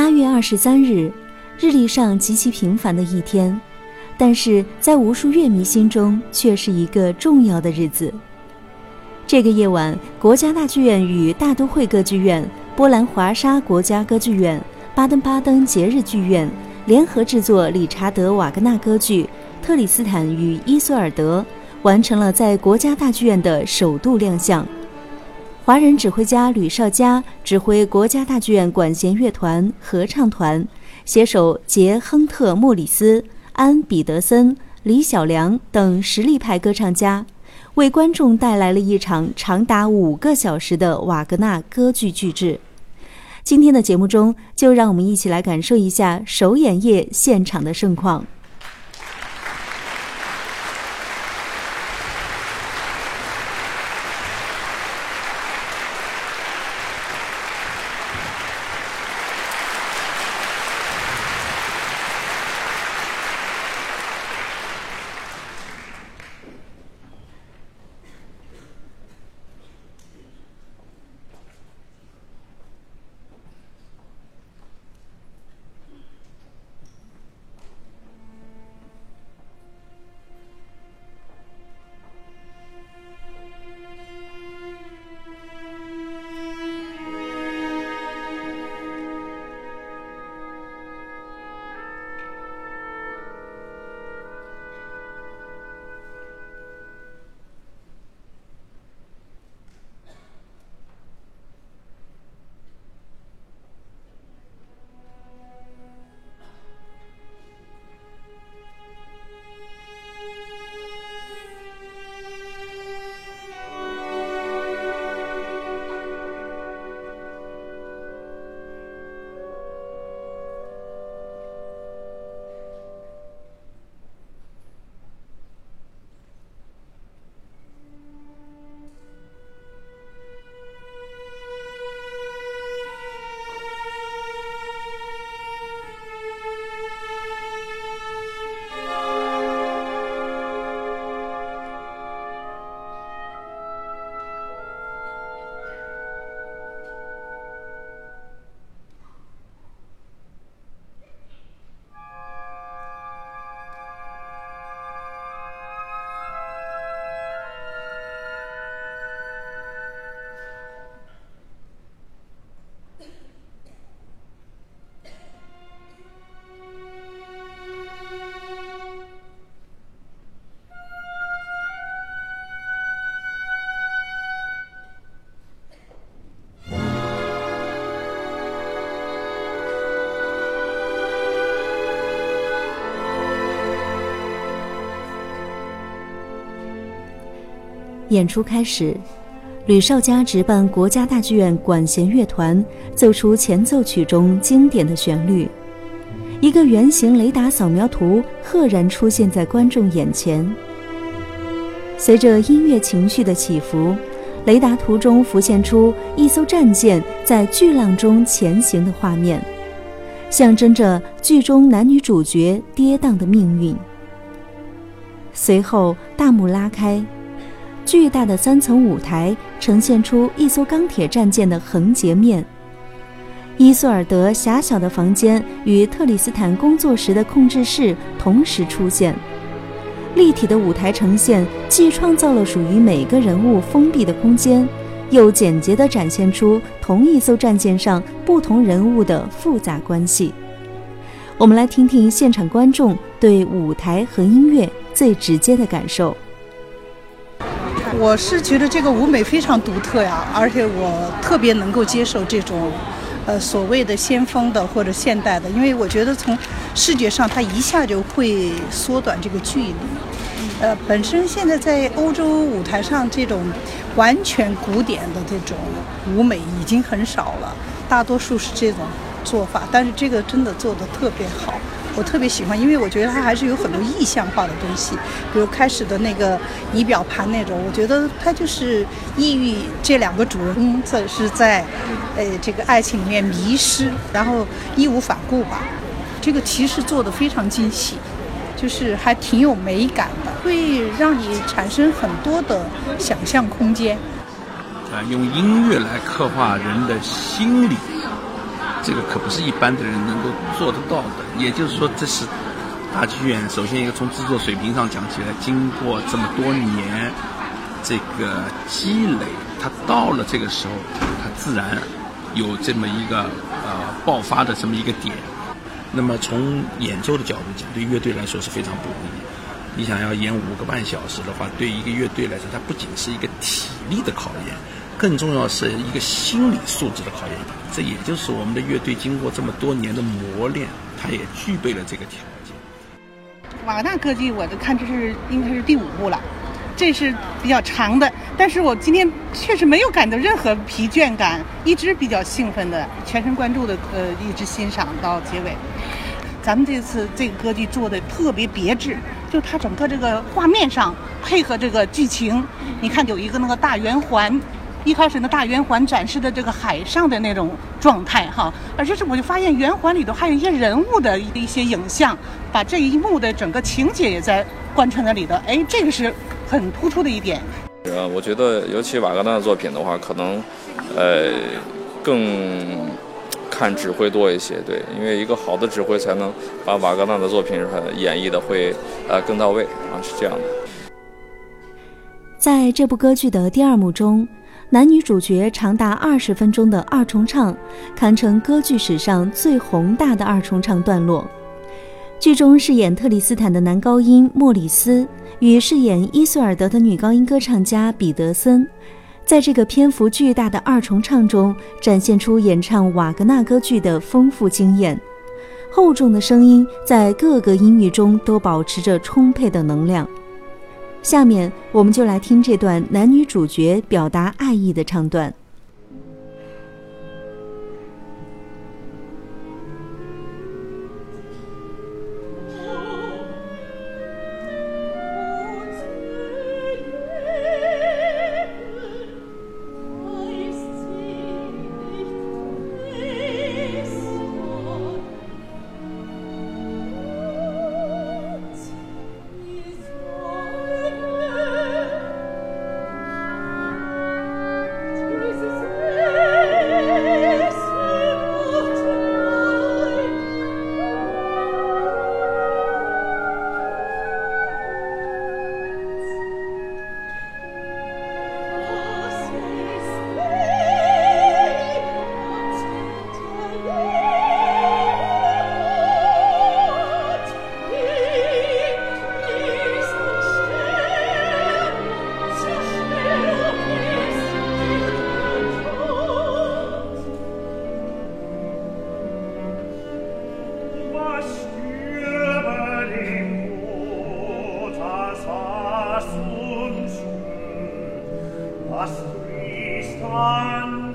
八月二十三日，日历上极其平凡的一天，但是在无数乐迷心中却是一个重要的日子。这个夜晚，国家大剧院与大都会歌剧院、波兰华沙国家歌剧院、巴登巴登节日剧院联合制作理查德·瓦格纳歌剧《特里斯坦与伊索尔德》，完成了在国家大剧院的首度亮相。华人指挥家吕绍佳指挥国家大剧院管弦乐团、合唱团，携手杰·亨特·莫里斯、安·彼得森、李小良等实力派歌唱家，为观众带来了一场长达五个小时的瓦格纳歌剧巨制。今天的节目中，就让我们一起来感受一下首演夜现场的盛况。演出开始，吕绍佳执办国家大剧院管弦乐团奏出前奏曲中经典的旋律，一个圆形雷达扫描图赫然出现在观众眼前。随着音乐情绪的起伏，雷达图中浮现出一艘战舰在巨浪中前行的画面，象征着剧中男女主角跌宕的命运。随后，大幕拉开。巨大的三层舞台呈现出一艘钢铁战舰的横截面。伊索尔德狭小的房间与特里斯坦工作时的控制室同时出现。立体的舞台呈现既创造了属于每个人物封闭的空间，又简洁地展现出同一艘战舰上不同人物的复杂关系。我们来听听现场观众对舞台和音乐最直接的感受。我是觉得这个舞美非常独特呀，而且我特别能够接受这种，呃，所谓的先锋的或者现代的，因为我觉得从视觉上它一下就会缩短这个距离。呃，本身现在在欧洲舞台上这种完全古典的这种舞美已经很少了，大多数是这种做法，但是这个真的做得特别好。我特别喜欢，因为我觉得它还是有很多意象化的东西，比如开始的那个仪表盘那种，我觉得它就是抑郁这两个主人公这是在，呃，这个爱情里面迷失，然后义无反顾吧。这个其实做的非常精细，就是还挺有美感的，会让你产生很多的想象空间。啊，用音乐来刻画人的心理。这个可不是一般的人能够做得到的。也就是说，这是大剧院首先一个从制作水平上讲起来，经过这么多年这个积累，它到了这个时候，它自然有这么一个呃爆发的这么一个点。那么从演奏的角度讲，对乐队来说是非常不容易。你想要演五个半小时的话，对一个乐队来说，它不仅是一个体力的考验，更重要是一个心理素质的考验。这也就是我们的乐队经过这么多年的磨练，它也具备了这个条件。瓦格纳歌剧，我看这是应该是第五部了，这是比较长的，但是我今天确实没有感到任何疲倦感，一直比较兴奋的，全神贯注的呃一直欣赏到结尾。咱们这次这个歌剧做的特别别致，就它整个这个画面上配合这个剧情，你看有一个那个大圆环，一开始呢大圆环展示的这个海上的那种状态哈，而且是我就发现圆环里头还有一些人物的一些影像，把这一幕的整个情节也在贯穿在里头，哎，这个是很突出的一点。呃，我觉得尤其瓦格纳的作品的话，可能呃更。看指挥多一些，对，因为一个好的指挥才能把瓦格纳的作品演绎的会呃更到位啊，是这样的。在这部歌剧的第二幕中，男女主角长达二十分钟的二重唱，堪称歌剧史上最宏大的二重唱段落。剧中饰演特里斯坦的男高音莫里斯与饰演伊索尔德的女高音歌唱家彼得森。在这个篇幅巨大的二重唱中，展现出演唱瓦格纳歌剧的丰富经验。厚重的声音在各个音域中都保持着充沛的能量。下面，我们就来听这段男女主角表达爱意的唱段。was priestern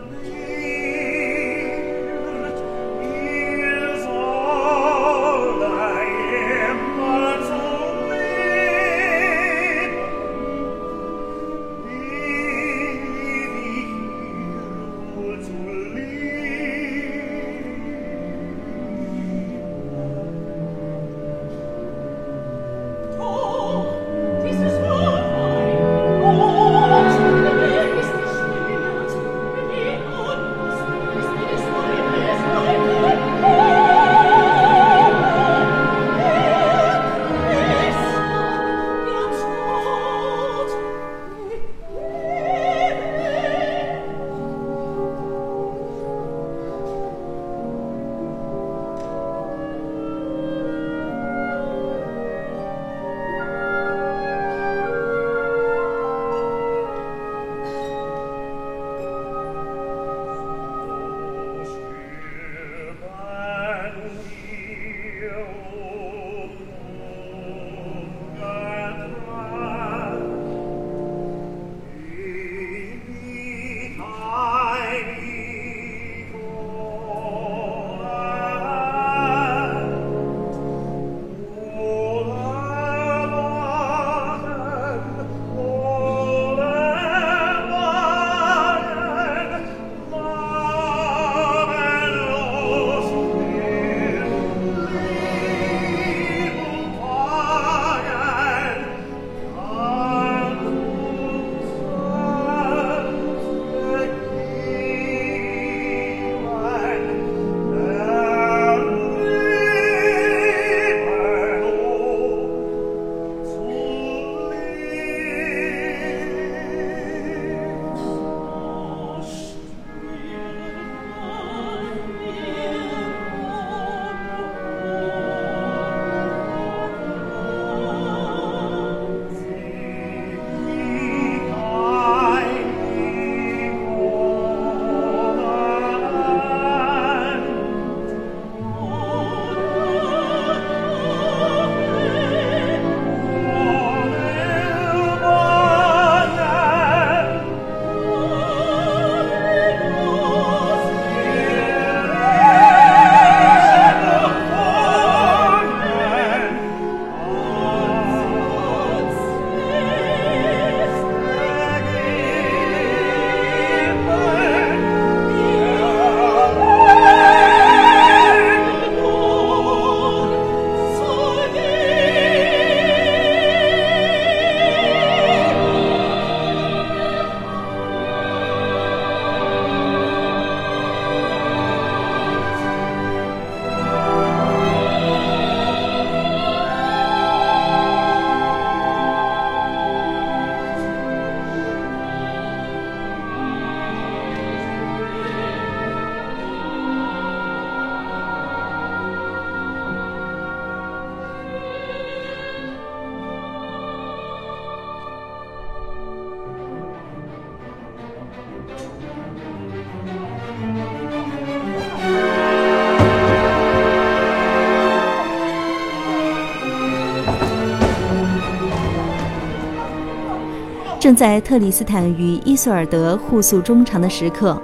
正在特里斯坦与伊索尔德互诉衷肠的时刻，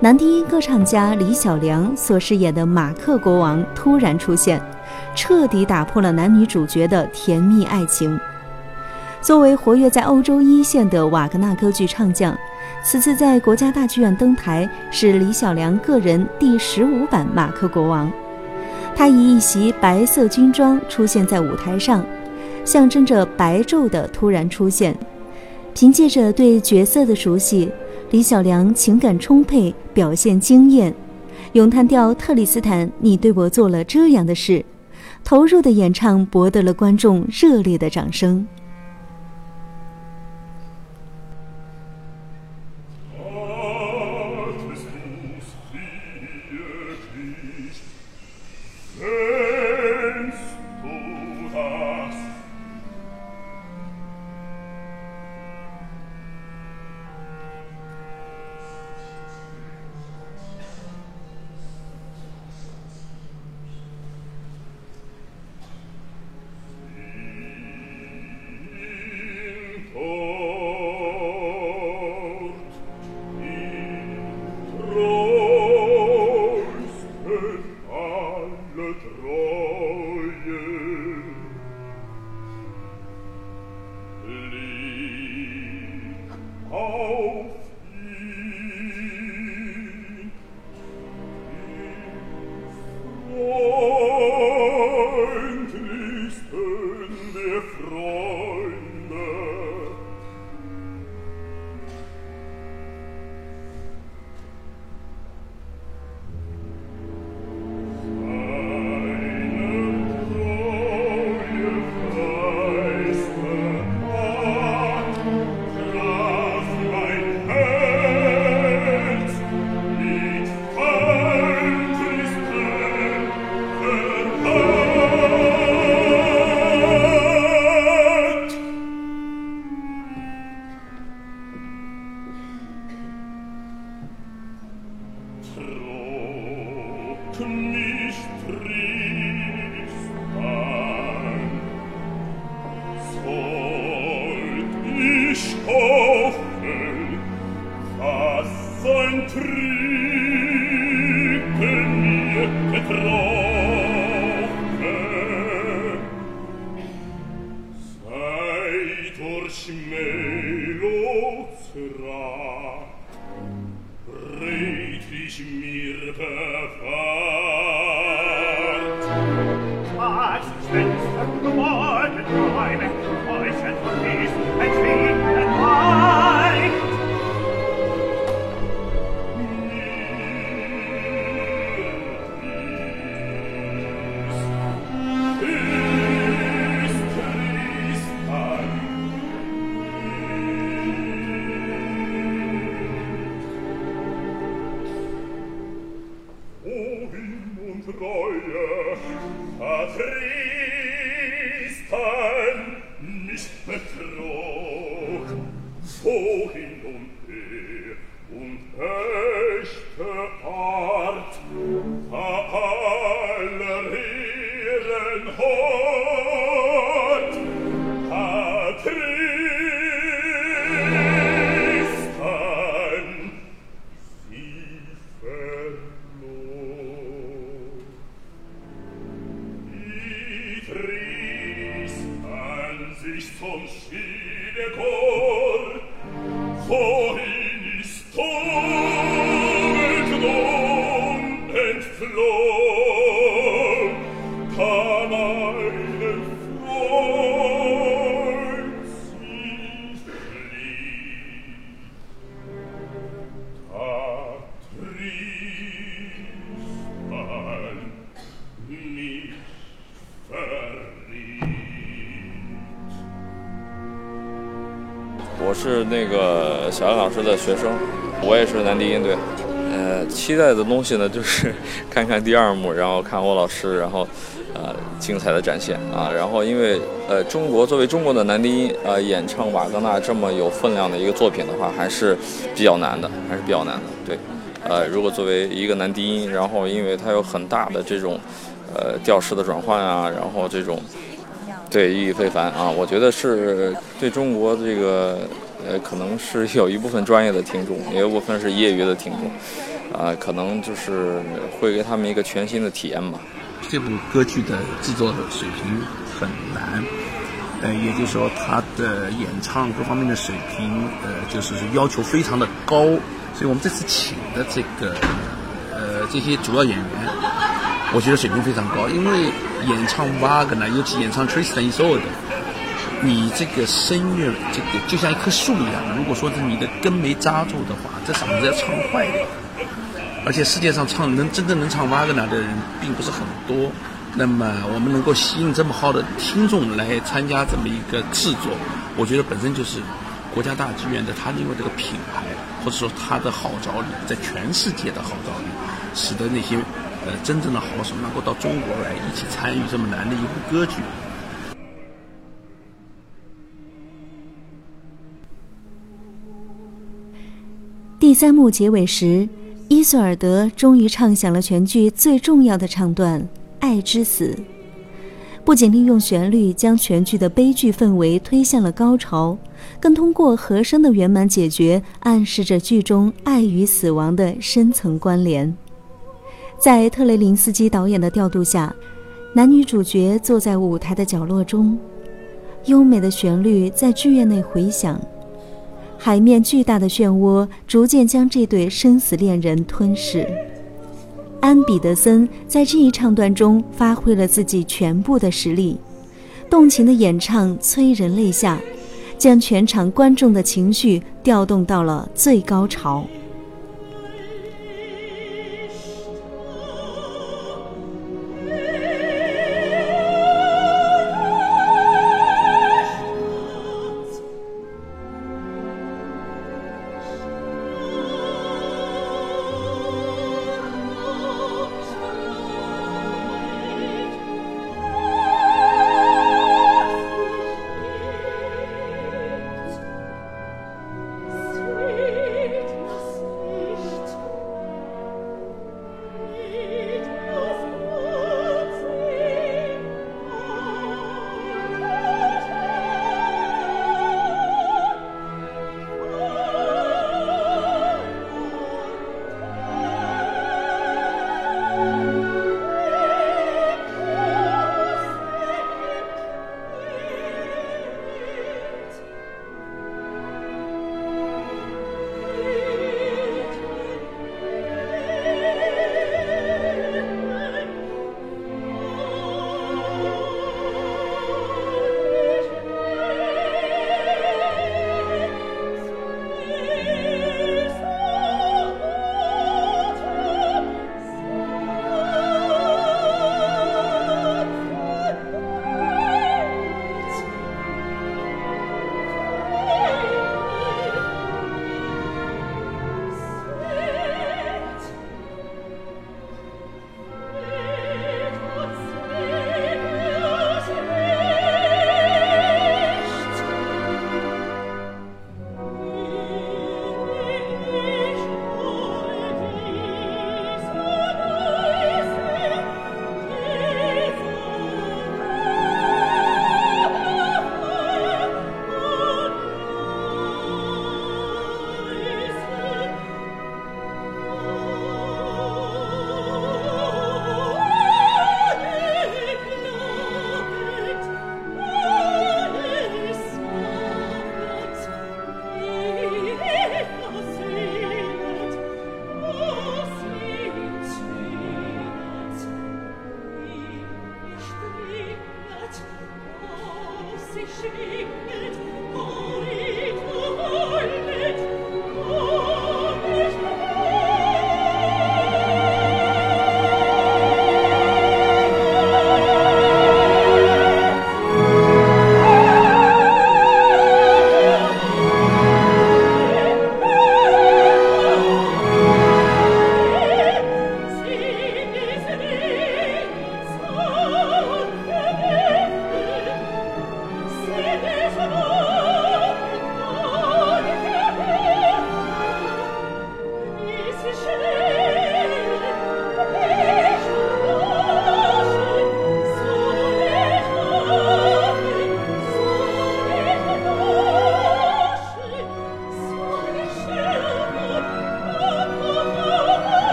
男低音歌唱家李小良所饰演的马克国王突然出现，彻底打破了男女主角的甜蜜爱情。作为活跃在欧洲一线的瓦格纳歌剧唱将，此次在国家大剧院登台是李小良个人第十五版马克国王。他以一袭白色军装出现在舞台上，象征着白昼的突然出现。凭借着对角色的熟悉，李小良情感充沛，表现惊艳，咏叹调《特里斯坦》，你对我做了这样的事，投入的演唱博得了观众热烈的掌声。froh love. Art, aller Ehren hoch, 我是那个小杨老师的学生，我也是男低音队。呃，期待的东西呢，就是看看第二幕，然后看欧老师，然后呃精彩的展现啊。然后因为呃中国作为中国的男低音呃演唱瓦格纳这么有分量的一个作品的话，还是比较难的，还是比较难的。对，呃，如果作为一个男低音，然后因为它有很大的这种呃调式的转换啊，然后这种。对，意义非凡啊！我觉得是对中国这个呃，可能是有一部分专业的听众，也有部分是业余的听众，啊，可能就是会给他们一个全新的体验吧。这部歌剧的制作水平很难，呃，也就是说他的演唱各方面的水平，呃，就是要求非常的高，所以我们这次请的这个呃这些主要演员，我觉得水平非常高，因为演唱瓦格纳，尤其演唱 Tristan Isolde，你这个声乐这个就像一棵树一样，如果说是你的根没扎住的话，这嗓子要唱坏的。而且世界上唱能真正能唱瓦格纳的人并不是很多，那么我们能够吸引这么好的听众来参加这么一个制作，我觉得本身就是国家大剧院的它因为这个品牌或者说它的号召力，在全世界的号召力，使得那些呃真正的好手能够到中国来一起参与这么难的一部歌剧。第三幕结尾时。伊索尔德终于唱响了全剧最重要的唱段《爱之死》，不仅利用旋律将全剧的悲剧氛围推向了高潮，更通过和声的圆满解决，暗示着剧中爱与死亡的深层关联。在特雷林斯基导演的调度下，男女主角坐在舞台的角落中，优美的旋律在剧院内回响。海面巨大的漩涡逐渐将这对生死恋人吞噬。安彼得森在这一唱段中发挥了自己全部的实力，动情的演唱催人泪下，将全场观众的情绪调动到了最高潮。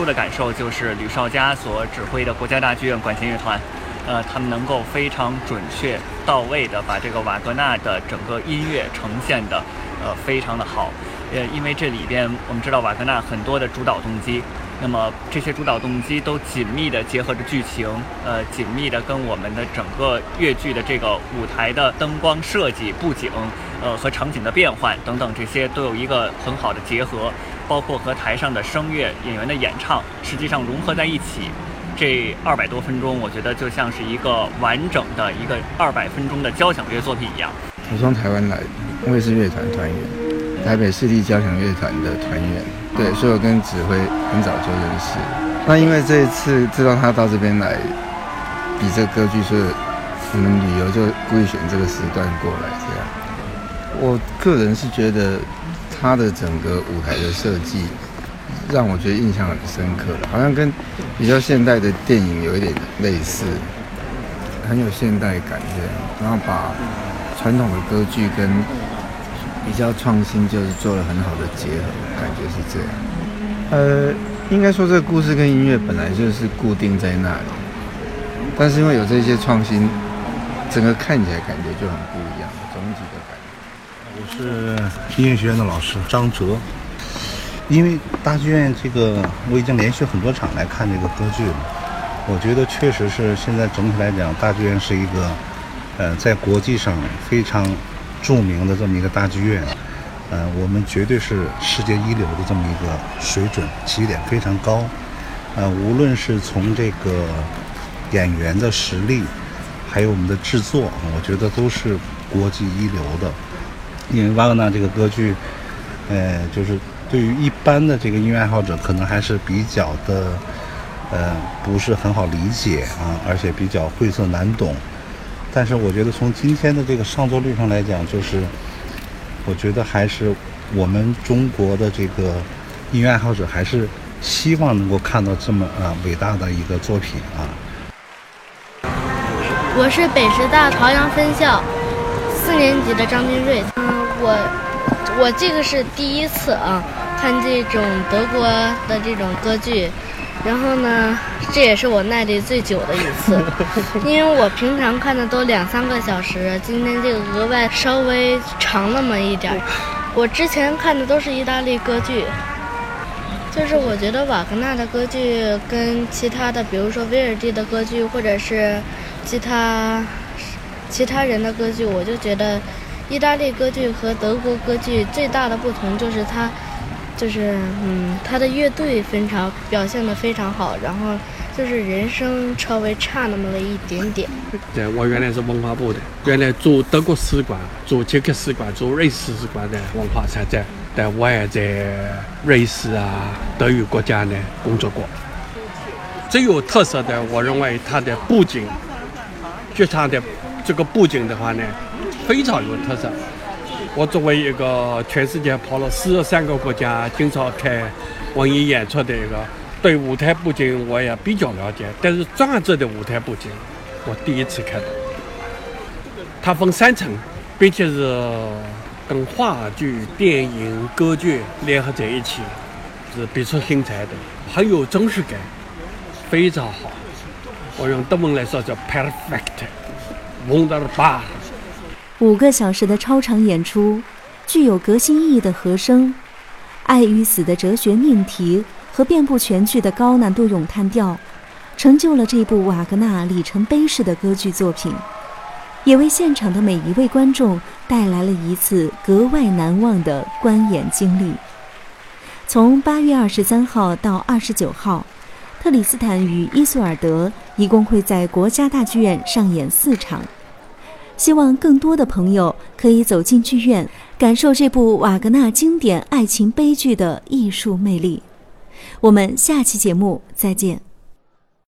初的感受就是吕绍佳所指挥的国家大剧院管弦乐团，呃，他们能够非常准确到位的把这个瓦格纳的整个音乐呈现的，呃，非常的好。呃，因为这里边我们知道瓦格纳很多的主导动机，那么这些主导动机都紧密地结合着剧情，呃，紧密地跟我们的整个越剧的这个舞台的灯光设计、布景，呃，和场景的变换等等这些都有一个很好的结合，包括和台上的声乐演员的演唱，实际上融合在一起，这二百多分钟，我觉得就像是一个完整的一个二百分钟的交响乐作品一样。我从台湾来，我也是乐团团员。台北市立交响乐团的团员，对，所以我跟指挥很早就认识。那因为这一次知道他到这边来比这歌剧，所以我们旅游就故意选这个时段过来。这样，我个人是觉得他的整个舞台的设计让我觉得印象很深刻，好像跟比较现代的电影有一点类似，很有现代感这样。然后把传统的歌剧跟比较创新，就是做了很好的结合，感觉是这样。呃，应该说这个故事跟音乐本来就是固定在那里，但是因为有这些创新，整个看起来感觉就很不一样，总体的。是音乐学院的老师张哲，因为大剧院这个我已经连续很多场来看这个歌剧了，我觉得确实是现在整体来讲，大剧院是一个，呃，在国际上非常。著名的这么一个大剧院，呃，我们绝对是世界一流的这么一个水准，起点非常高。呃，无论是从这个演员的实力，还有我们的制作，我觉得都是国际一流的。因为瓦格纳这个歌剧，呃，就是对于一般的这个音乐爱好者，可能还是比较的，呃，不是很好理解啊，而且比较晦涩难懂。但是我觉得从今天的这个上座率上来讲，就是我觉得还是我们中国的这个音乐爱好者还是希望能够看到这么啊伟大的一个作品啊。我是北师大朝阳分校四年级的张君瑞，我我这个是第一次啊看这种德国的这种歌剧。然后呢，这也是我耐力最久的一次，因为我平常看的都两三个小时，今天这个额外稍微长那么一点儿。我之前看的都是意大利歌剧，就是我觉得瓦格纳的歌剧跟其他的，比如说威尔第的歌剧，或者是其他其他人的歌剧，我就觉得意大利歌剧和德国歌剧最大的不同就是它。就是嗯，它的乐队非常表现的非常好，然后就是人声稍微差那么了一点点。对，我原来是文化部的，原来做德国使馆、做捷克使馆、做瑞士使馆的文化参展，但我也在瑞士啊、德语国家呢工作过。最有特色的，我认为它的布景，剧场的这个布景的话呢，非常有特色。我作为一个全世界跑了四十三个国家，经常看文艺演出的一个，对舞台布景我也比较了解。但是专案者的舞台布景，我第一次看到。它分三层，并且是跟话剧、电影、歌剧联合在一起，是别出心裁的，很有真实感，非常好。我用德文来说叫 perfect，wonderbar。五个小时的超长演出，具有革新意义的和声，爱与死的哲学命题和遍布全剧的高难度咏叹调，成就了这部瓦格纳里程碑式的歌剧作品，也为现场的每一位观众带来了一次格外难忘的观演经历。从八月二十三号到二十九号，特里斯坦与伊索尔德一共会在国家大剧院上演四场。希望更多的朋友可以走进剧院，感受这部瓦格纳经典爱情悲剧的艺术魅力。我们下期节目再见。